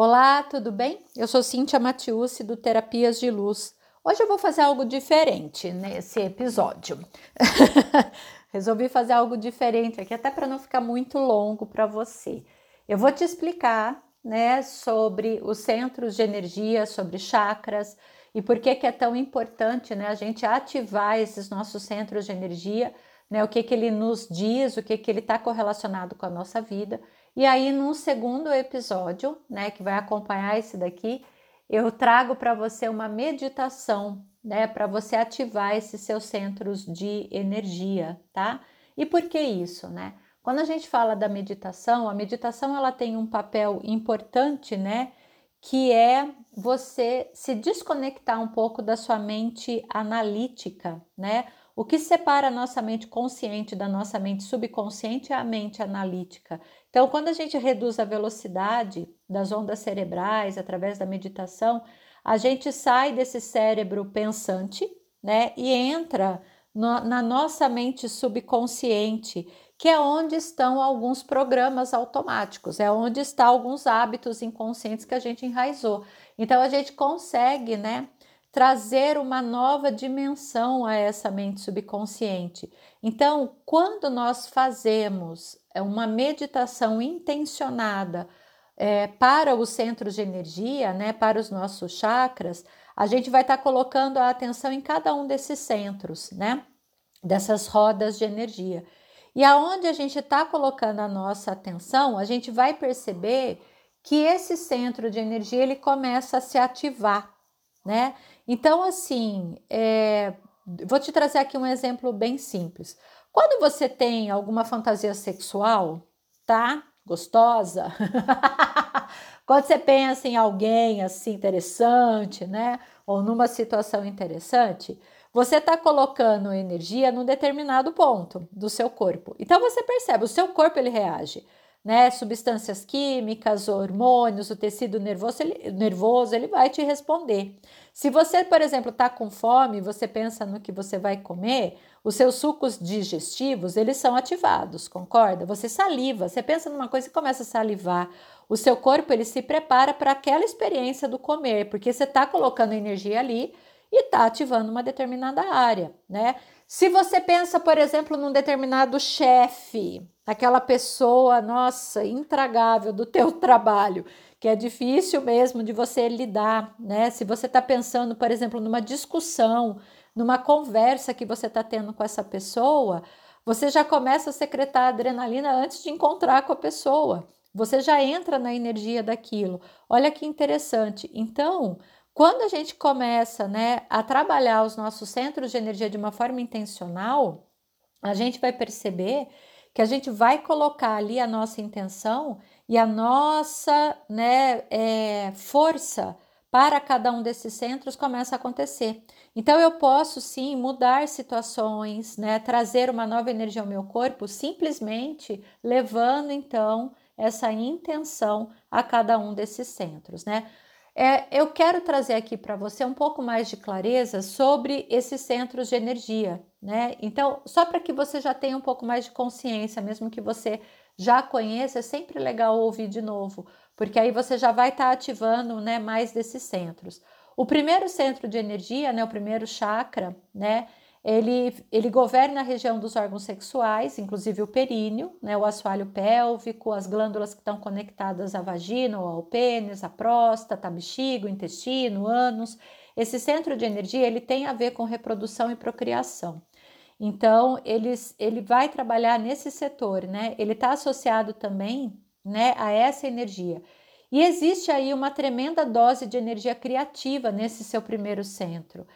Olá, tudo bem? Eu sou Cíntia Matiusi do Terapias de Luz. Hoje eu vou fazer algo diferente nesse episódio. Resolvi fazer algo diferente aqui, até para não ficar muito longo para você. Eu vou te explicar, né, sobre os centros de energia, sobre chakras e por que, que é tão importante, né, a gente ativar esses nossos centros de energia, né, o que, que ele nos diz, o que, que ele está correlacionado com a nossa vida e aí, no segundo episódio, né, que vai acompanhar esse daqui, eu trago para você uma meditação, né, para você ativar esses seus centros de energia, tá? E por que isso, né? Quando a gente fala da meditação, a meditação ela tem um papel importante, né, que é você se desconectar um pouco da sua mente analítica, né? O que separa a nossa mente consciente da nossa mente subconsciente é a mente analítica. Então, quando a gente reduz a velocidade das ondas cerebrais através da meditação, a gente sai desse cérebro pensante, né, e entra no, na nossa mente subconsciente, que é onde estão alguns programas automáticos, é onde estão alguns hábitos inconscientes que a gente enraizou. Então, a gente consegue, né, trazer uma nova dimensão a essa mente subconsciente. Então, quando nós fazemos é, uma meditação intencionada é, para os centros de energia, né, para os nossos chakras, a gente vai estar tá colocando a atenção em cada um desses centros, né, dessas rodas de energia. E aonde a gente está colocando a nossa atenção, a gente vai perceber que esse centro de energia ele começa a se ativar, né? Então, assim, é, vou te trazer aqui um exemplo bem simples. Quando você tem alguma fantasia sexual, tá? Gostosa. Quando você pensa em alguém assim interessante, né? Ou numa situação interessante, você está colocando energia num determinado ponto do seu corpo. Então você percebe, o seu corpo ele reage né, substâncias químicas, hormônios, o tecido nervoso ele, nervoso, ele vai te responder. Se você, por exemplo, está com fome, você pensa no que você vai comer, os seus sucos digestivos, eles são ativados, concorda? Você saliva, você pensa numa coisa e começa a salivar. O seu corpo, ele se prepara para aquela experiência do comer, porque você está colocando energia ali e está ativando uma determinada área, né? Se você pensa, por exemplo, num determinado chefe, aquela pessoa, nossa, intragável do teu trabalho, que é difícil mesmo de você lidar, né? Se você está pensando, por exemplo, numa discussão, numa conversa que você está tendo com essa pessoa, você já começa a secretar adrenalina antes de encontrar com a pessoa. Você já entra na energia daquilo. Olha que interessante. Então, quando a gente começa, né, a trabalhar os nossos centros de energia de uma forma intencional, a gente vai perceber que a gente vai colocar ali a nossa intenção e a nossa né, é, força para cada um desses centros começa a acontecer. Então eu posso sim mudar situações, né, trazer uma nova energia ao meu corpo, simplesmente levando então essa intenção a cada um desses centros, né? É, eu quero trazer aqui para você um pouco mais de clareza sobre esses centros de energia, né? Então, só para que você já tenha um pouco mais de consciência, mesmo que você já conheça, é sempre legal ouvir de novo, porque aí você já vai estar tá ativando, né, mais desses centros. O primeiro centro de energia, né, o primeiro chakra, né, ele, ele governa a região dos órgãos sexuais, inclusive o períneo, né, o assoalho pélvico, as glândulas que estão conectadas à vagina ou ao pênis, a próstata, a bexiga, intestino, ânus. Esse centro de energia ele tem a ver com reprodução e procriação. Então, eles, ele vai trabalhar nesse setor, né? Ele está associado também né, a essa energia. E existe aí uma tremenda dose de energia criativa nesse seu primeiro centro.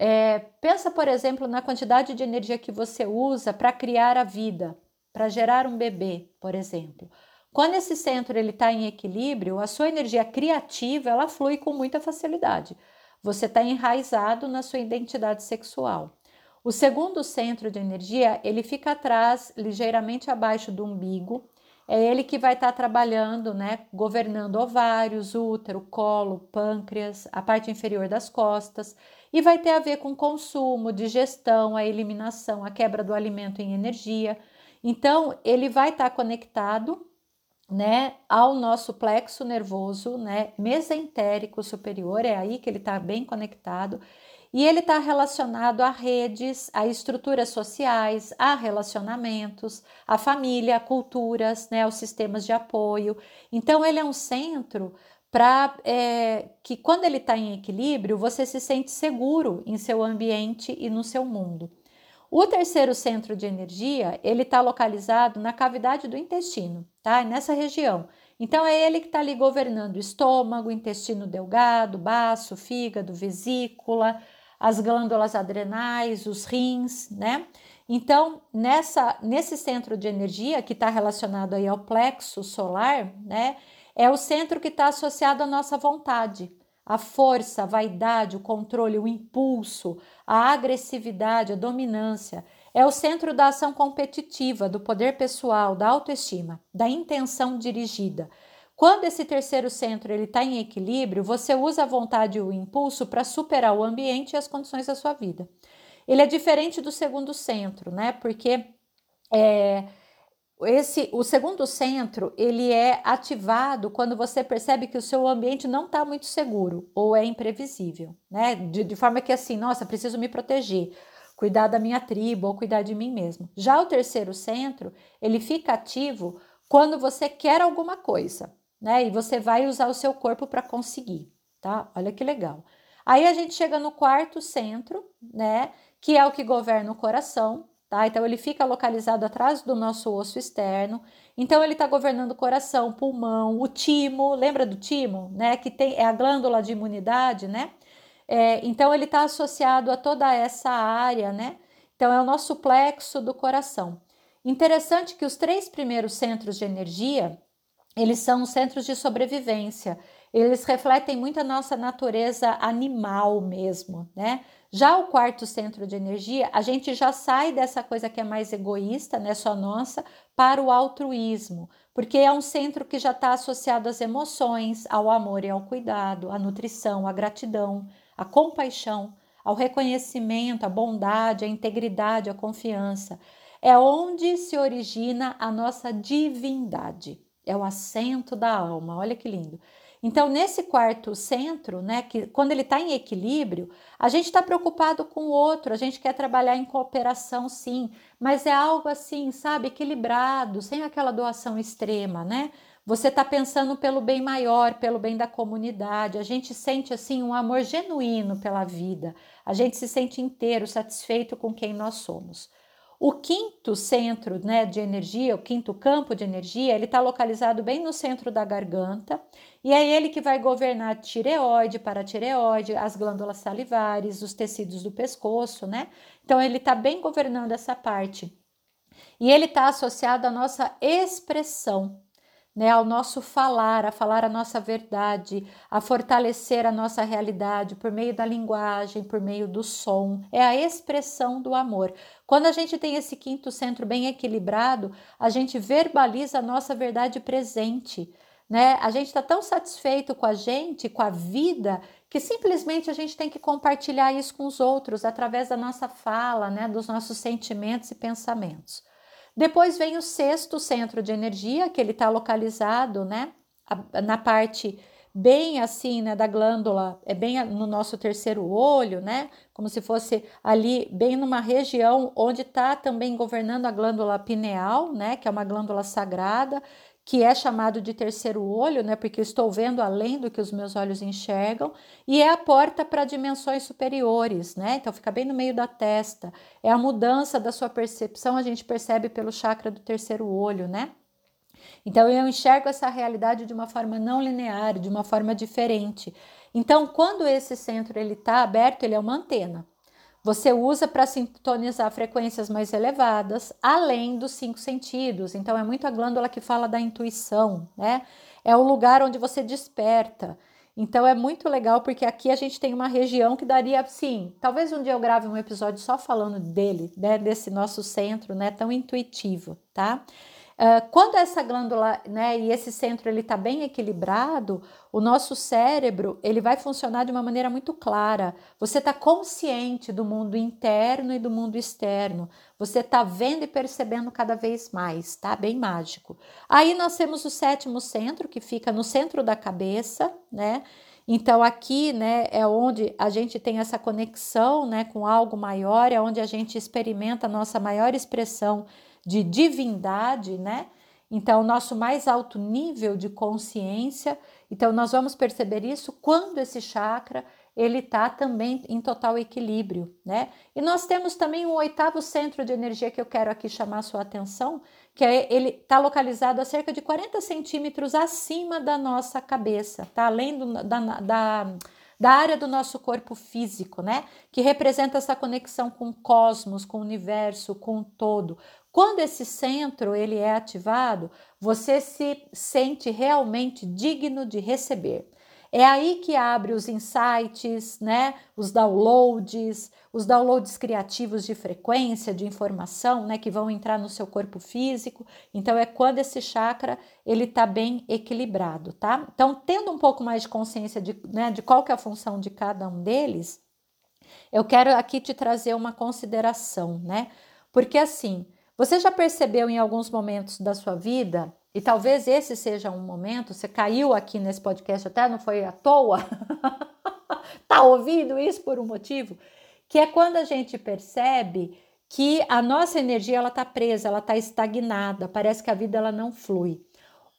É, pensa, por exemplo, na quantidade de energia que você usa para criar a vida, para gerar um bebê, por exemplo. Quando esse centro ele está em equilíbrio, a sua energia criativa ela flui com muita facilidade. Você está enraizado na sua identidade sexual. O segundo centro de energia ele fica atrás, ligeiramente abaixo do umbigo. É ele que vai estar tá trabalhando, né, governando ovários, útero, colo, pâncreas, a parte inferior das costas e vai ter a ver com consumo, digestão, a eliminação, a quebra do alimento em energia. Então, ele vai estar conectado né, ao nosso plexo nervoso, né, mesentérico superior, é aí que ele está bem conectado, e ele está relacionado a redes, a estruturas sociais, a relacionamentos, a família, culturas, né, aos sistemas de apoio. Então, ele é um centro para é, que, quando ele está em equilíbrio, você se sente seguro em seu ambiente e no seu mundo. O terceiro centro de energia, ele está localizado na cavidade do intestino, tá? Nessa região. Então é ele que está ali governando o estômago, intestino delgado, baço, fígado, vesícula, as glândulas adrenais, os rins, né? Então, nessa, nesse centro de energia que está relacionado aí ao plexo solar, né? É o centro que está associado à nossa vontade, a força, a vaidade, o controle, o impulso, a agressividade, a dominância. É o centro da ação competitiva, do poder pessoal, da autoestima, da intenção dirigida. Quando esse terceiro centro ele está em equilíbrio, você usa a vontade e o impulso para superar o ambiente e as condições da sua vida. Ele é diferente do segundo centro, né? Porque é, esse, o segundo centro ele é ativado quando você percebe que o seu ambiente não está muito seguro ou é imprevisível, né? De, de forma que assim, nossa, preciso me proteger, cuidar da minha tribo ou cuidar de mim mesmo. Já o terceiro centro ele fica ativo quando você quer alguma coisa né? E você vai usar o seu corpo para conseguir, tá? Olha que legal. Aí a gente chega no quarto centro, né? Que é o que governa o coração, tá? Então ele fica localizado atrás do nosso osso externo. Então ele está governando o coração, pulmão, o timo. Lembra do timo, né? Que tem é a glândula de imunidade, né? É, então ele está associado a toda essa área, né? Então é o nosso plexo do coração. Interessante que os três primeiros centros de energia eles são centros de sobrevivência. Eles refletem muito a nossa natureza animal mesmo, né? Já o quarto centro de energia, a gente já sai dessa coisa que é mais egoísta, né, só nossa, para o altruísmo, porque é um centro que já está associado às emoções, ao amor e ao cuidado, à nutrição, à gratidão, à compaixão, ao reconhecimento, à bondade, à integridade, à confiança. É onde se origina a nossa divindade é o assento da alma. Olha que lindo. Então, nesse quarto centro, né, que quando ele está em equilíbrio, a gente está preocupado com o outro, a gente quer trabalhar em cooperação, sim, mas é algo assim, sabe, equilibrado, sem aquela doação extrema, né? Você está pensando pelo bem maior, pelo bem da comunidade. A gente sente assim um amor genuíno pela vida. A gente se sente inteiro, satisfeito com quem nós somos. O quinto centro né, de energia, o quinto campo de energia, ele está localizado bem no centro da garganta e é ele que vai governar tireoide, paratireoide, as glândulas salivares, os tecidos do pescoço, né? Então ele está bem governando essa parte. E ele está associado à nossa expressão, né, ao nosso falar, a falar a nossa verdade, a fortalecer a nossa realidade por meio da linguagem, por meio do som. É a expressão do amor. Quando a gente tem esse quinto centro bem equilibrado, a gente verbaliza a nossa verdade presente. Né? A gente está tão satisfeito com a gente, com a vida, que simplesmente a gente tem que compartilhar isso com os outros através da nossa fala, né? dos nossos sentimentos e pensamentos. Depois vem o sexto centro de energia, que ele está localizado, né, na parte bem assim, né, da glândula, é bem no nosso terceiro olho, né, como se fosse ali bem numa região onde está também governando a glândula pineal, né, que é uma glândula sagrada, que é chamado de terceiro olho, né, porque eu estou vendo além do que os meus olhos enxergam, e é a porta para dimensões superiores, né? Então fica bem no meio da testa. É a mudança da sua percepção, a gente percebe pelo chakra do terceiro olho, né? Então eu enxergo essa realidade de uma forma não linear, de uma forma diferente. Então, quando esse centro ele está aberto, ele é uma antena. Você usa para sintonizar frequências mais elevadas, além dos cinco sentidos. Então, é muito a glândula que fala da intuição, né? É o lugar onde você desperta. Então, é muito legal porque aqui a gente tem uma região que daria, sim, talvez um dia eu grave um episódio só falando dele, né? Desse nosso centro, né? Tão intuitivo, tá? Uh, quando essa glândula, né, e esse centro ele está bem equilibrado, o nosso cérebro ele vai funcionar de uma maneira muito clara. Você está consciente do mundo interno e do mundo externo. Você está vendo e percebendo cada vez mais, tá? Bem mágico. Aí nós temos o sétimo centro que fica no centro da cabeça, né? Então aqui, né, é onde a gente tem essa conexão, né, com algo maior, é onde a gente experimenta a nossa maior expressão de divindade, né? Então, nosso mais alto nível de consciência. Então, nós vamos perceber isso quando esse chakra ele está também em total equilíbrio, né? E nós temos também um oitavo centro de energia que eu quero aqui chamar sua atenção, que é, ele está localizado a cerca de 40 centímetros acima da nossa cabeça, tá? Além do, da, da da área do nosso corpo físico, né? Que representa essa conexão com o cosmos, com o universo, com o todo. Quando esse centro ele é ativado, você se sente realmente digno de receber. É aí que abre os insights, né? Os downloads, os downloads criativos de frequência, de informação, né? Que vão entrar no seu corpo físico. Então é quando esse chakra ele está bem equilibrado, tá? Então tendo um pouco mais de consciência de, né, de qual que é a função de cada um deles, eu quero aqui te trazer uma consideração, né? Porque assim, você já percebeu em alguns momentos da sua vida e talvez esse seja um momento, você caiu aqui nesse podcast até não foi à toa, tá ouvindo isso por um motivo, que é quando a gente percebe que a nossa energia ela tá presa, ela tá estagnada, parece que a vida ela não flui.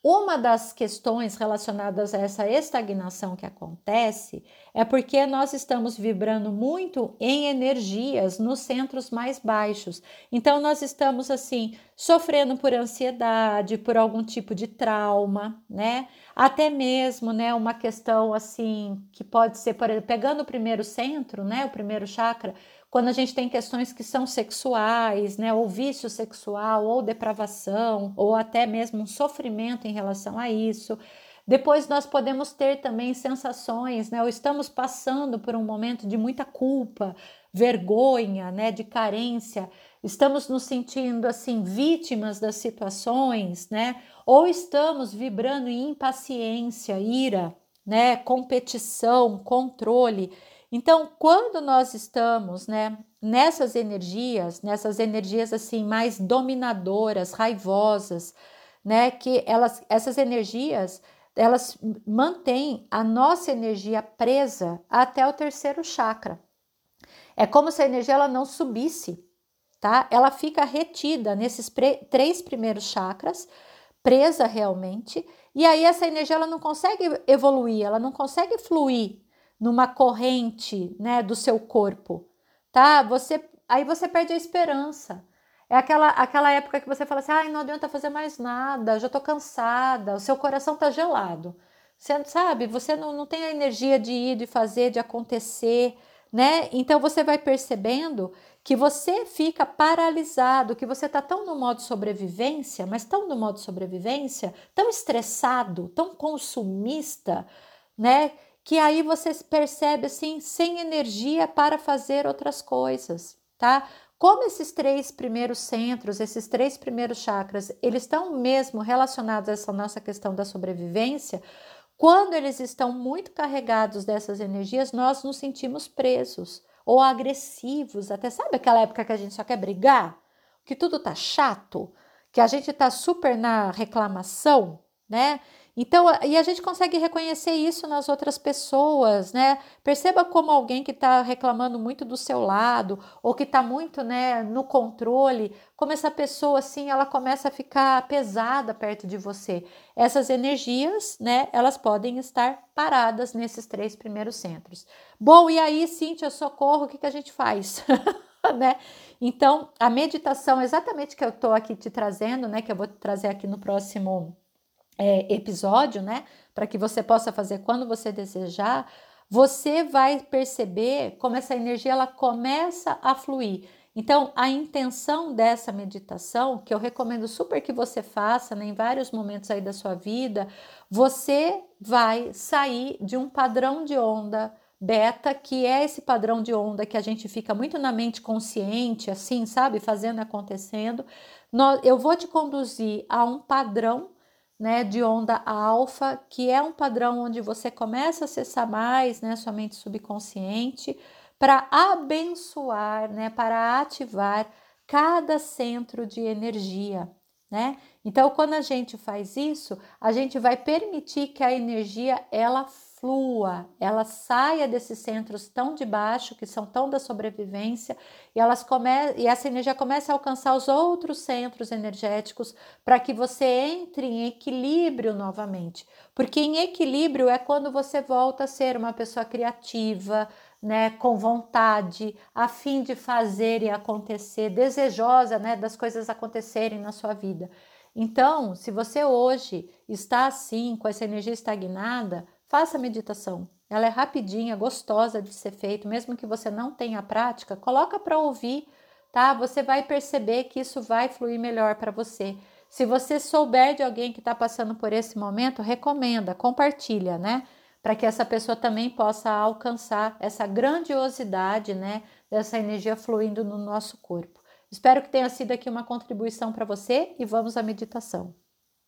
Uma das questões relacionadas a essa estagnação que acontece é porque nós estamos vibrando muito em energias nos centros mais baixos. Então, nós estamos assim, sofrendo por ansiedade, por algum tipo de trauma, né? Até mesmo, né, uma questão assim que pode ser, por exemplo, pegando o primeiro centro, né, o primeiro chakra, quando a gente tem questões que são sexuais, né, ou vício sexual, ou depravação, ou até mesmo um sofrimento em relação a isso. Depois nós podemos ter também sensações, né, ou estamos passando por um momento de muita culpa, vergonha, né, de carência, estamos nos sentindo assim vítimas das situações, né, ou estamos vibrando em impaciência, ira, né, competição, controle. Então, quando nós estamos, né, nessas energias, nessas energias assim mais dominadoras, raivosas, né, que elas essas energias, elas mantêm a nossa energia presa até o terceiro chakra. É como se a energia ela não subisse, tá? Ela fica retida nesses três primeiros chakras, presa realmente, e aí essa energia ela não consegue evoluir, ela não consegue fluir numa corrente, né, do seu corpo, tá? Você aí você perde a esperança. É aquela, aquela época que você fala assim: ai, não adianta fazer mais nada, já tô cansada, o seu coração tá gelado. Você sabe, você não, não tem a energia de ir, de fazer, de acontecer, né? Então você vai percebendo que você fica paralisado, que você tá tão no modo sobrevivência, mas tão no modo sobrevivência, tão estressado, tão consumista, né? Que aí você percebe assim, sem energia para fazer outras coisas, tá? Como esses três primeiros centros, esses três primeiros chakras, eles estão mesmo relacionados a essa nossa questão da sobrevivência, quando eles estão muito carregados dessas energias, nós nos sentimos presos ou agressivos, até sabe aquela época que a gente só quer brigar, que tudo tá chato, que a gente tá super na reclamação, né? Então, e a gente consegue reconhecer isso nas outras pessoas, né? Perceba como alguém que está reclamando muito do seu lado, ou que está muito né, no controle, como essa pessoa, assim, ela começa a ficar pesada perto de você. Essas energias, né, elas podem estar paradas nesses três primeiros centros. Bom, e aí, Cíntia, socorro, o que, que a gente faz? né? Então, a meditação, exatamente que eu estou aqui te trazendo, né, que eu vou trazer aqui no próximo é, episódio, né? Para que você possa fazer quando você desejar, você vai perceber como essa energia ela começa a fluir. Então, a intenção dessa meditação, que eu recomendo super que você faça né, em vários momentos aí da sua vida, você vai sair de um padrão de onda beta, que é esse padrão de onda que a gente fica muito na mente consciente, assim, sabe, fazendo acontecendo. Eu vou te conduzir a um padrão né, de onda alfa, que é um padrão onde você começa a acessar mais, né, sua mente subconsciente, para abençoar, né, para ativar cada centro de energia, né? Então, quando a gente faz isso, a gente vai permitir que a energia ela flua, ela saia desses centros tão de baixo, que são tão da sobrevivência, e, elas come e essa energia começa a alcançar os outros centros energéticos para que você entre em equilíbrio novamente. Porque em equilíbrio é quando você volta a ser uma pessoa criativa, né, com vontade, a fim de fazer e acontecer, desejosa, né, das coisas acontecerem na sua vida. Então, se você hoje está assim, com essa energia estagnada, Faça a meditação. Ela é rapidinha, gostosa de ser feita, mesmo que você não tenha prática, coloca para ouvir, tá? Você vai perceber que isso vai fluir melhor para você. Se você souber de alguém que está passando por esse momento, recomenda, compartilha, né? Para que essa pessoa também possa alcançar essa grandiosidade, né? Dessa energia fluindo no nosso corpo. Espero que tenha sido aqui uma contribuição para você e vamos à meditação.